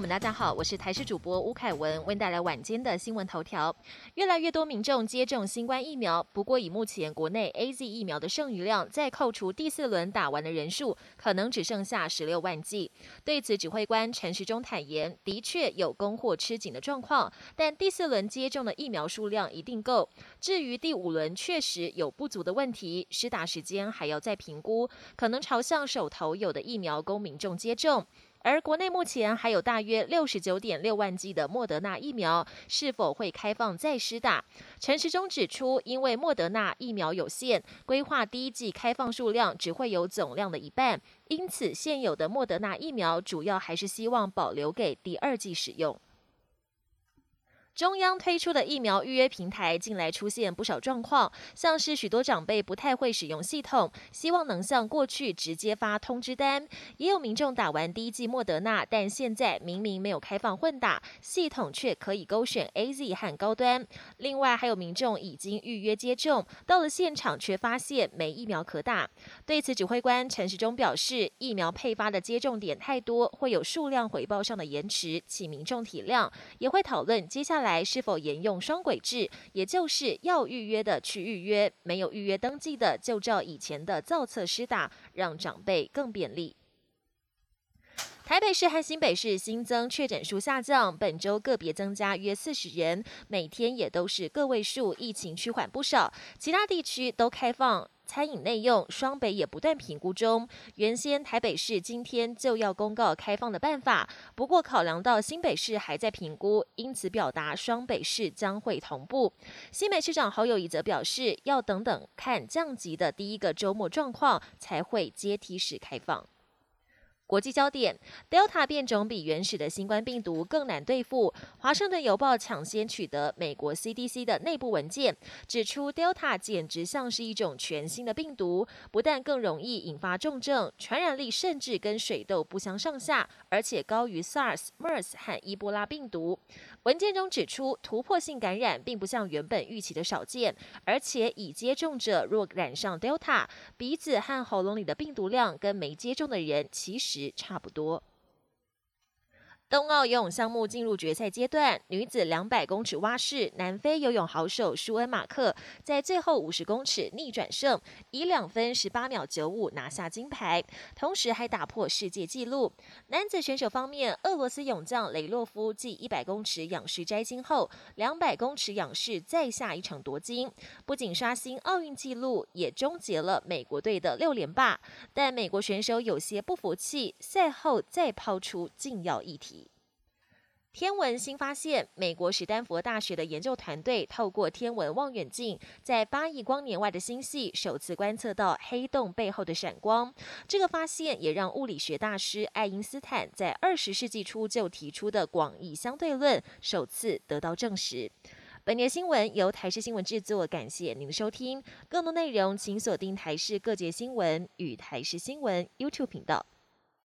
们，大家好，我是台视主播吴凯文，为带来晚间的新闻头条。越来越多民众接种新冠疫苗，不过以目前国内 A Z 疫苗的剩余量，再扣除第四轮打完的人数，可能只剩下十六万剂。对此，指挥官陈时中坦言，的确有供货吃紧的状况，但第四轮接种的疫苗数量一定够。至于第五轮确实有不足的问题，施打时间还要再评估，可能朝向手头有的疫苗供民众接种。而国内目前还有大约六十九点六万剂的莫德纳疫苗，是否会开放再施打？陈时中指出，因为莫德纳疫苗有限，规划第一剂开放数量只会有总量的一半，因此现有的莫德纳疫苗主要还是希望保留给第二剂使用。中央推出的疫苗预约平台近来出现不少状况，像是许多长辈不太会使用系统，希望能像过去直接发通知单；也有民众打完第一剂莫德纳，但现在明明没有开放混打，系统却可以勾选 A Z 和高端。另外还有民众已经预约接种，到了现场却发现没疫苗可打。对此，指挥官陈时中表示，疫苗配发的接种点太多，会有数量回报上的延迟，请民众体谅，也会讨论接下来。来是否沿用双轨制，也就是要预约的去预约，没有预约登记的就照以前的造册施打，让长辈更便利。台北市和新北市新增确诊数下降，本周个别增加约四十人，每天也都是个位数，疫情趋缓不少。其他地区都开放。餐饮内用，双北也不断评估中。原先台北市今天就要公告开放的办法，不过考量到新北市还在评估，因此表达双北市将会同步。新北市长侯友谊则表示，要等等看降级的第一个周末状况，才会阶梯式开放。国际焦点：Delta 变种比原始的新冠病毒更难对付。华盛顿邮报抢先取得美国 CDC 的内部文件，指出 Delta 简直像是一种全新的病毒，不但更容易引发重症，传染力甚至跟水痘不相上下，而且高于 SARS、MERS 和伊波拉病毒。文件中指出，突破性感染并不像原本预期的少见，而且已接种者若染上 Delta，鼻子和喉咙里的病毒量跟没接种的人其实。差不多。冬奥游泳项目进入决赛阶段，女子两百公尺蛙式，南非游泳好手舒恩马克在最后五十公尺逆转胜，以两分十八秒九五拿下金牌，同时还打破世界纪录。男子选手方面，俄罗斯泳将雷洛夫继一百公尺仰式摘金后，两百公尺仰式再下一场夺金，不仅刷新奥运纪录，也终结了美国队的六连霸。但美国选手有些不服气，赛后再抛出禁药议题。天文新发现，美国史丹佛大学的研究团队透过天文望远镜，在八亿光年外的星系首次观测到黑洞背后的闪光。这个发现也让物理学大师爱因斯坦在二十世纪初就提出的广义相对论首次得到证实。本年新闻由台视新闻制作，感谢您的收听。更多内容请锁定台视各界新闻与台视新闻 YouTube 频道。